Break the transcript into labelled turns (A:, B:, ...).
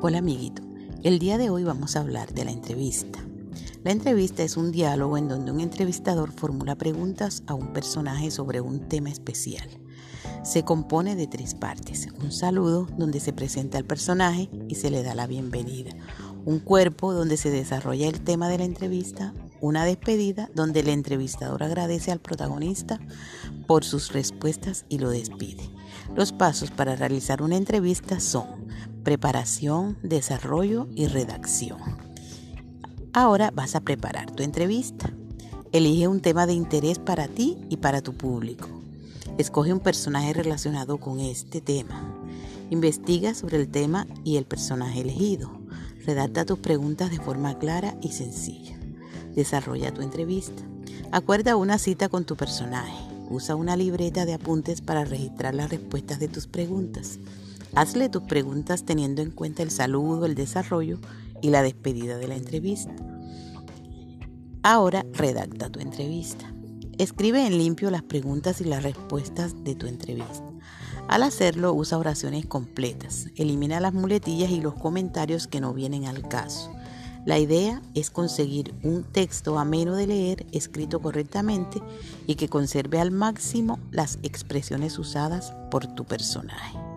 A: Hola amiguito, el día de hoy vamos a hablar de la entrevista. La entrevista es un diálogo en donde un entrevistador formula preguntas a un personaje sobre un tema especial. Se compone de tres partes. Un saludo donde se presenta al personaje y se le da la bienvenida. Un cuerpo donde se desarrolla el tema de la entrevista. Una despedida donde el entrevistador agradece al protagonista por sus respuestas y lo despide. Los pasos para realizar una entrevista son preparación, desarrollo y redacción. Ahora vas a preparar tu entrevista. Elige un tema de interés para ti y para tu público. Escoge un personaje relacionado con este tema. Investiga sobre el tema y el personaje elegido. Redacta tus preguntas de forma clara y sencilla. Desarrolla tu entrevista. Acuerda una cita con tu personaje. Usa una libreta de apuntes para registrar las respuestas de tus preguntas. Hazle tus preguntas teniendo en cuenta el saludo, el desarrollo y la despedida de la entrevista. Ahora redacta tu entrevista. Escribe en limpio las preguntas y las respuestas de tu entrevista. Al hacerlo, usa oraciones completas. Elimina las muletillas y los comentarios que no vienen al caso. La idea es conseguir un texto ameno de leer, escrito correctamente y que conserve al máximo las expresiones usadas por tu personaje.